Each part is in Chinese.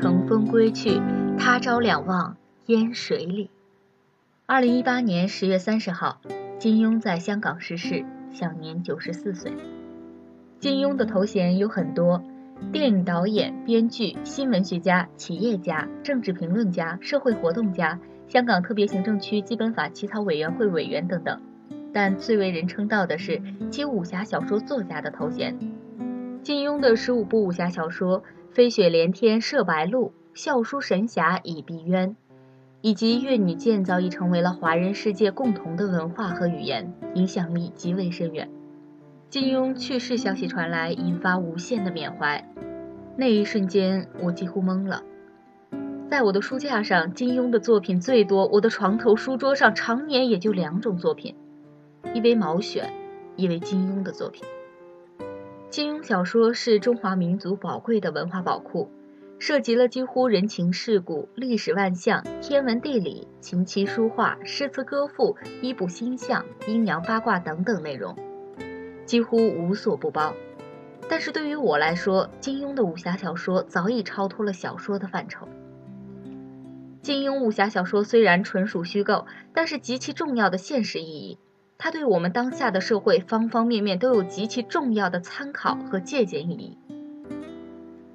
乘风归去，他朝两望烟水里。二零一八年十月三十号，金庸在香港逝世，享年九十四岁。金庸的头衔有很多：电影导演、编剧、新闻学家、企业家、政治评论家、社会活动家、香港特别行政区基本法起草委员会委员等等。但最为人称道的是其武侠小说作家的头衔。金庸的十五部武侠小说《飞雪连天射白鹿》《笑书神侠倚碧鸳》。以及《越女剑》早已成为了华人世界共同的文化和语言，影响力极为深远。金庸去世消息传来，引发无限的缅怀。那一瞬间，我几乎懵了。在我的书架上，金庸的作品最多，我的床头书桌上常年也就两种作品：一为毛选，一为金庸的作品。金庸小说是中华民族宝贵的文化宝库。涉及了几乎人情世故、历史万象、天文地理、琴棋书画、诗词歌赋、衣卜星象、阴阳八卦等等内容，几乎无所不包。但是对于我来说，金庸的武侠小说早已超脱了小说的范畴。金庸武侠小说虽然纯属虚构，但是极其重要的现实意义，它对我们当下的社会方方面面都有极其重要的参考和借鉴意义。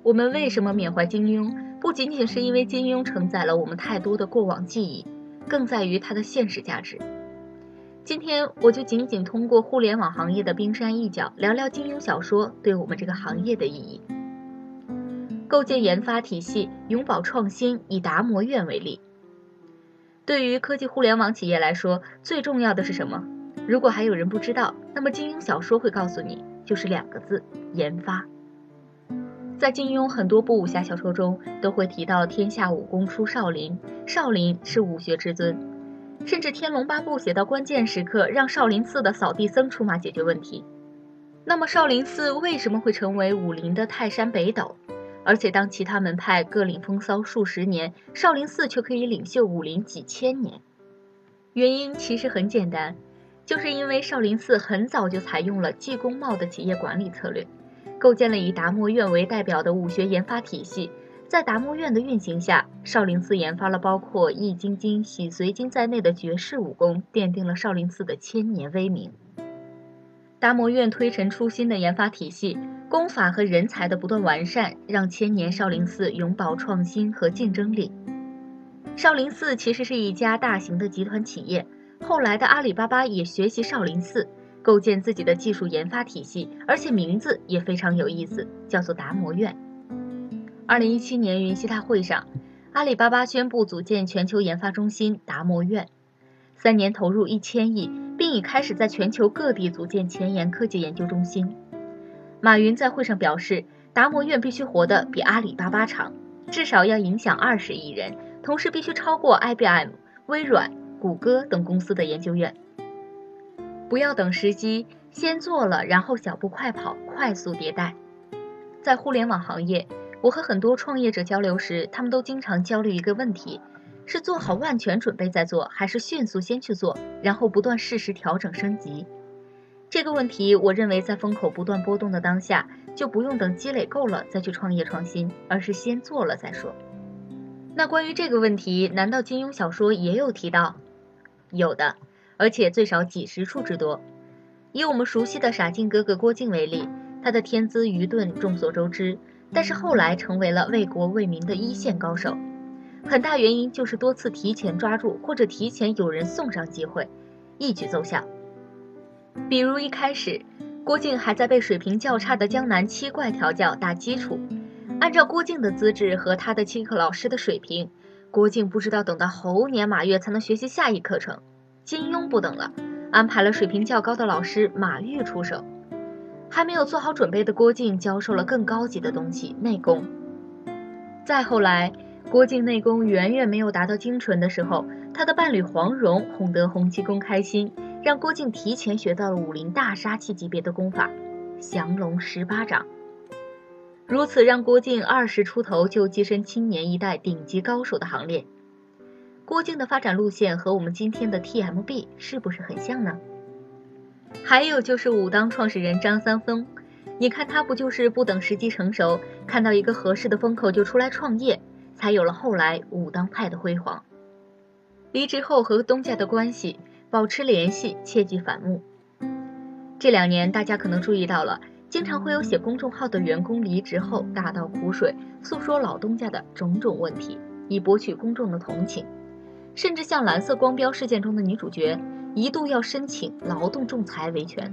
我们为什么缅怀金庸？不仅仅是因为金庸承载了我们太多的过往记忆，更在于它的现实价值。今天我就仅仅通过互联网行业的冰山一角，聊聊金庸小说对我们这个行业的意义。构建研发体系，永葆创新。以达摩院为例，对于科技互联网企业来说，最重要的是什么？如果还有人不知道，那么金庸小说会告诉你，就是两个字：研发。在金庸很多部武侠小说中，都会提到天下武功出少林，少林是武学之尊，甚至《天龙八部》写到关键时刻，让少林寺的扫地僧出马解决问题。那么少林寺为什么会成为武林的泰山北斗？而且当其他门派各领风骚数十年，少林寺却可以领袖武林几千年？原因其实很简单，就是因为少林寺很早就采用了技工贸的企业管理策略。构建了以达摩院为代表的武学研发体系，在达摩院的运行下，少林寺研发了包括易筋经、洗髓经在内的绝世武功，奠定了少林寺的千年威名。达摩院推陈出新的研发体系、功法和人才的不断完善，让千年少林寺永葆创新和竞争力。少林寺其实是一家大型的集团企业，后来的阿里巴巴也学习少林寺。构建自己的技术研发体系，而且名字也非常有意思，叫做达摩院。二零一七年云栖大会上，阿里巴巴宣布组建全球研发中心达摩院，三年投入一千亿，并已开始在全球各地组建前沿科技研究中心。马云在会上表示，达摩院必须活得比阿里巴巴长，至少要影响二十亿人，同时必须超过 IBM、微软、谷歌等公司的研究院。不要等时机，先做了，然后小步快跑，快速迭代。在互联网行业，我和很多创业者交流时，他们都经常焦虑一个问题：是做好万全准备再做，还是迅速先去做，然后不断适时调整升级？这个问题，我认为在风口不断波动的当下，就不用等积累够了再去创业创新，而是先做了再说。那关于这个问题，难道金庸小说也有提到？有的。而且最少几十处之多。以我们熟悉的傻劲哥哥郭靖为例，他的天资愚钝众所周知，但是后来成为了为国为民的一线高手。很大原因就是多次提前抓住或者提前有人送上机会，一举奏效。比如一开始，郭靖还在被水平较差的江南七怪调教打基础，按照郭靖的资质和他的七课老师的水平，郭靖不知道等到猴年马月才能学习下一课程。金庸不等了，安排了水平较高的老师马玉出手。还没有做好准备的郭靖教授了更高级的东西——内功。再后来，郭靖内功远远没有达到精纯的时候，他的伴侣黄蓉哄得洪七公开心，让郭靖提前学到了武林大杀器级别的功法——降龙十八掌。如此让郭靖二十出头就跻身青年一代顶级高手的行列。郭靖的发展路线和我们今天的 TMB 是不是很像呢？还有就是武当创始人张三丰，你看他不就是不等时机成熟，看到一个合适的风口就出来创业，才有了后来武当派的辉煌。离职后和东家的关系保持联系，切忌反目。这两年大家可能注意到了，经常会有写公众号的员工离职后大倒苦水，诉说老东家的种种问题，以博取公众的同情。甚至像蓝色光标事件中的女主角，一度要申请劳动仲裁维权。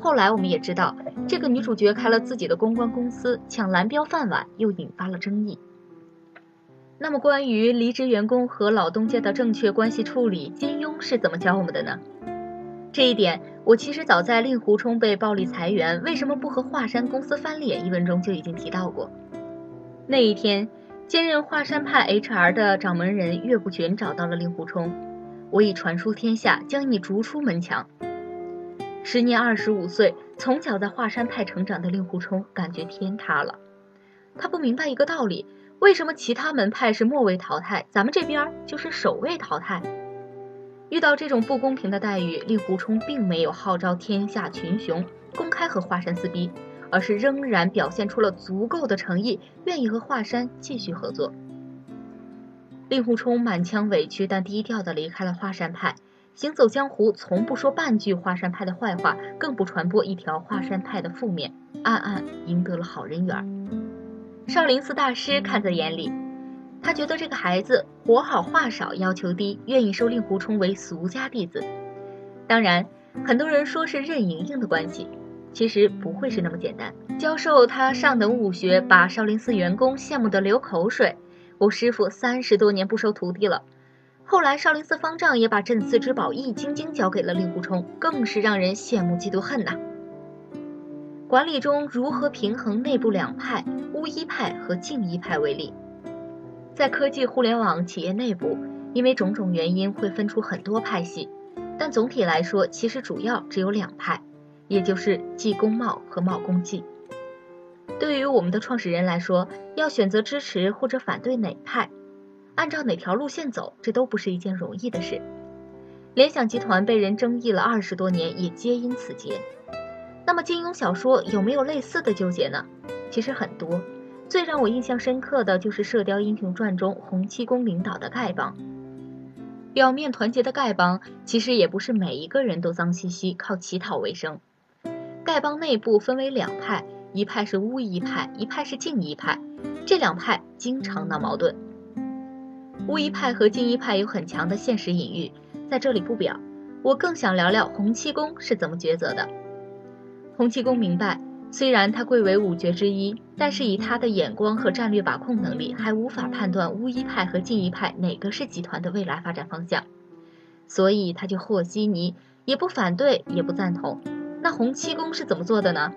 后来我们也知道，这个女主角开了自己的公关公司，抢蓝标饭碗，又引发了争议。那么，关于离职员工和老东家的正确关系处理，金庸是怎么教我们的呢？这一点，我其实早在令狐冲被暴力裁员，为什么不和华山公司翻脸一文中就已经提到过。那一天，兼任华山派 HR 的掌门人岳不群找到了令狐冲，我已传书天下，将你逐出门墙。时年二十五岁，从小在华山派成长的令狐冲感觉天塌了，他不明白一个道理。为什么其他门派是末位淘汰，咱们这边就是首位淘汰？遇到这种不公平的待遇，令狐冲并没有号召天下群雄公开和华山撕逼，而是仍然表现出了足够的诚意，愿意和华山继续合作。令狐冲满腔委屈，但低调的离开了华山派，行走江湖，从不说半句华山派的坏话，更不传播一条华山派的负面，暗暗赢得了好人缘。少林寺大师看在眼里，他觉得这个孩子活好话少，要求低，愿意收令狐冲为俗家弟子。当然，很多人说是任盈盈的关系，其实不会是那么简单。教授他上等武学，把少林寺员工羡慕得流口水。我师傅三十多年不收徒弟了，后来少林寺方丈也把镇寺之宝易筋经交给了令狐冲，更是让人羡慕嫉妒恨呐。管理中如何平衡内部两派巫医派和净医派为例，在科技互联网企业内部，因为种种原因会分出很多派系，但总体来说，其实主要只有两派，也就是技工贸和贸工技。对于我们的创始人来说，要选择支持或者反对哪派，按照哪条路线走，这都不是一件容易的事。联想集团被人争议了二十多年，也皆因此结。那么金庸小说有没有类似的纠结呢？其实很多，最让我印象深刻的就是《射雕英雄传》中洪七公领导的丐帮。表面团结的丐帮，其实也不是每一个人都脏兮兮靠乞讨为生。丐帮内部分为两派，一派是巫医派，一派是净医派。这两派经常闹矛盾。巫医派和净医派有很强的现实隐喻，在这里不表。我更想聊聊洪七公是怎么抉择的。洪七公明白，虽然他贵为五绝之一，但是以他的眼光和战略把控能力，还无法判断乌衣派和净医派哪个是集团的未来发展方向，所以他就和稀泥，也不反对，也不赞同。那洪七公是怎么做的呢？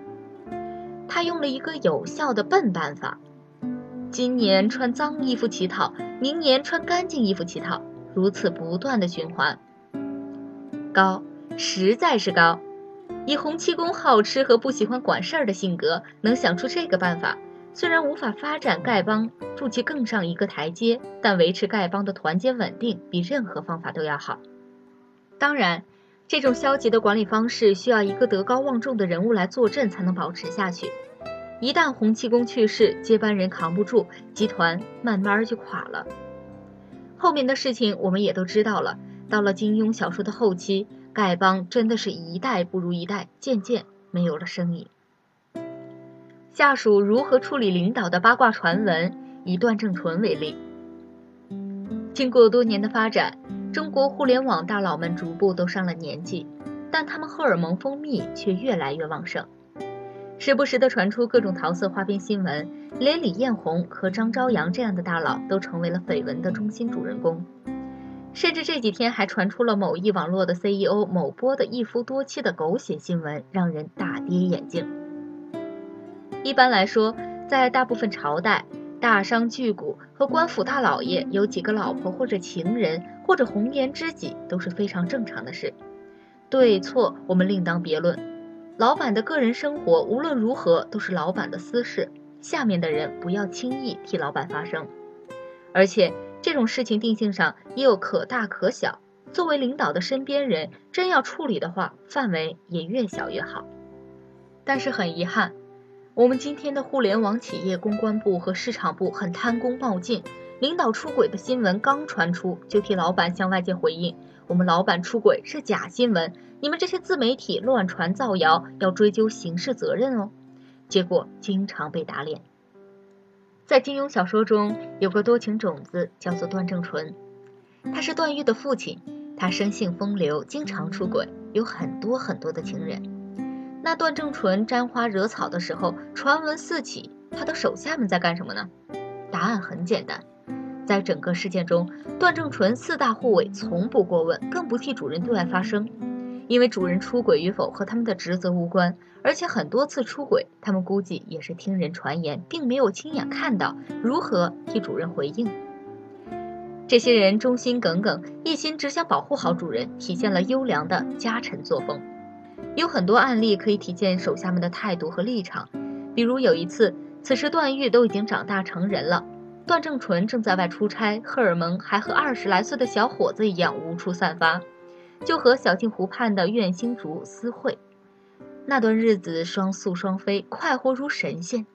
他用了一个有效的笨办法：今年穿脏衣服乞讨，明年穿干净衣服乞讨，如此不断的循环。高，实在是高。以洪七公好吃和不喜欢管事儿的性格，能想出这个办法，虽然无法发展丐帮，助其更上一个台阶，但维持丐帮的团结稳定，比任何方法都要好。当然，这种消极的管理方式需要一个德高望重的人物来坐镇，才能保持下去。一旦洪七公去世，接班人扛不住，集团慢慢就垮了。后面的事情我们也都知道了。到了金庸小说的后期。丐帮真的是一代不如一代，渐渐没有了声音。下属如何处理领导的八卦传闻？以段正淳为例。经过多年的发展，中国互联网大佬们逐步都上了年纪，但他们荷尔蒙分泌却越来越旺盛，时不时的传出各种桃色花边新闻，连李彦宏和张朝阳这样的大佬都成为了绯闻的中心主人公。甚至这几天还传出了某易网络的 CEO 某波的一夫多妻的狗血新闻，让人大跌眼镜。一般来说，在大部分朝代，大商巨贾和官府大老爷有几个老婆或者情人或者红颜知己都是非常正常的事，对错我们另当别论。老板的个人生活无论如何都是老板的私事，下面的人不要轻易替老板发声，而且。这种事情定性上也有可大可小，作为领导的身边人，真要处理的话，范围也越小越好。但是很遗憾，我们今天的互联网企业公关部和市场部很贪功冒进，领导出轨的新闻刚传出，就替老板向外界回应：“我们老板出轨是假新闻，你们这些自媒体乱传造谣，要追究刑事责任哦。”结果经常被打脸。在金庸小说中有个多情种子叫做段正淳，他是段誉的父亲，他生性风流，经常出轨，有很多很多的情人。那段正淳沾花惹草的时候，传闻四起，他的手下们在干什么呢？答案很简单，在整个事件中，段正淳四大护卫从不过问，更不替主人对外发声，因为主人出轨与否和他们的职责无关，而且很多次出轨，他们估计也是听人传言，并没有亲眼看到，如何替主人回应？这些人忠心耿耿，一心只想保护好主人，体现了优良的家臣作风。有很多案例可以体现手下们的态度和立场，比如有一次，此时段誉都已经长大成人了，段正淳正在外出差，荷尔蒙还和二十来岁的小伙子一样无处散发，就和小镜湖畔的苑星竹私会。那段日子双宿双飞，快活如神仙。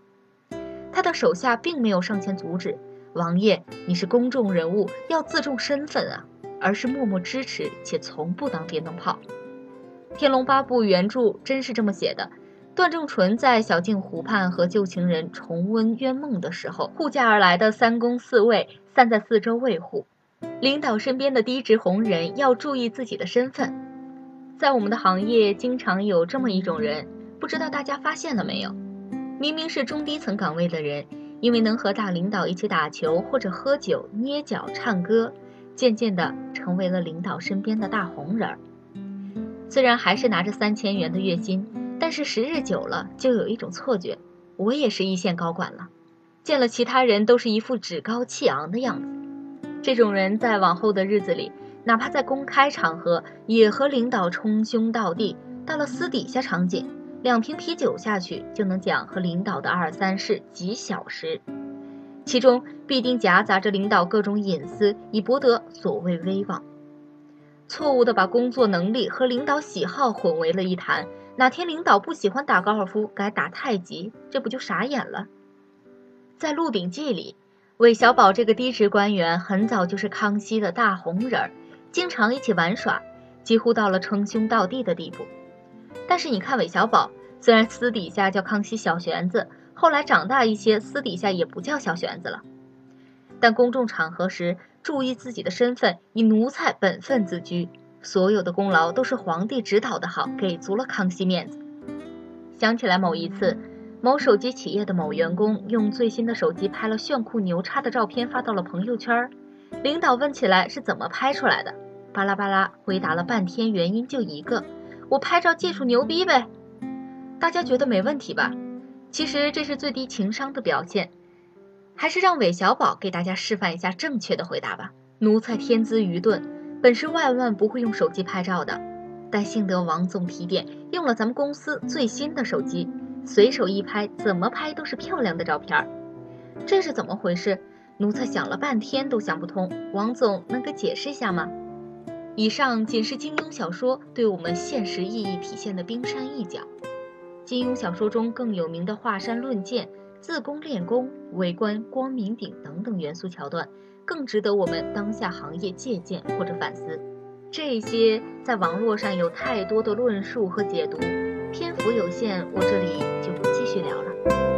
他的手下并没有上前阻止，王爷，你是公众人物，要自重身份啊，而是默默支持，且从不当电灯泡。《天龙八部》原著真是这么写的：段正淳在小镜湖畔和旧情人重温冤梦的时候，护驾而来的三公四卫散在四周卫护。领导身边的低职红人要注意自己的身份。在我们的行业，经常有这么一种人，不知道大家发现了没有？明明是中低层岗位的人，因为能和大领导一起打球或者喝酒、捏脚、唱歌，渐渐的成为了领导身边的大红人儿。虽然还是拿着三千元的月薪，但是时日久了，就有一种错觉，我也是一线高管了。见了其他人都是一副趾高气昂的样子。这种人在往后的日子里，哪怕在公开场合，也和领导称兄道弟；到了私底下场景，两瓶啤酒下去就能讲和领导的二三事几小时，其中必定夹杂着领导各种隐私，以博得所谓威望。错误的把工作能力和领导喜好混为了一谈，哪天领导不喜欢打高尔夫，改打太极，这不就傻眼了？在《鹿鼎记》里，韦小宝这个低职官员很早就是康熙的大红人儿，经常一起玩耍，几乎到了称兄道弟的地步。但是你看韦小宝，虽然私底下叫康熙小玄子，后来长大一些，私底下也不叫小玄子了，但公众场合时。注意自己的身份，以奴才本分自居，所有的功劳都是皇帝指导的好，给足了康熙面子。想起来某一次，某手机企业的某员工用最新的手机拍了炫酷牛叉的照片发到了朋友圈，领导问起来是怎么拍出来的，巴拉巴拉回答了半天，原因就一个，我拍照技术牛逼呗。大家觉得没问题吧？其实这是最低情商的表现。还是让韦小宝给大家示范一下正确的回答吧。奴才天资愚钝，本是万万不会用手机拍照的，但幸得王总提点，用了咱们公司最新的手机，随手一拍，怎么拍都是漂亮的照片儿。这是怎么回事？奴才想了半天都想不通，王总能给解释一下吗？以上仅是金庸小说对我们现实意义体现的冰山一角。金庸小说中更有名的华山论剑。自宫练功、围观光明顶等等元素桥段，更值得我们当下行业借鉴或者反思。这些在网络上有太多的论述和解读，篇幅有限，我这里就不继续聊了。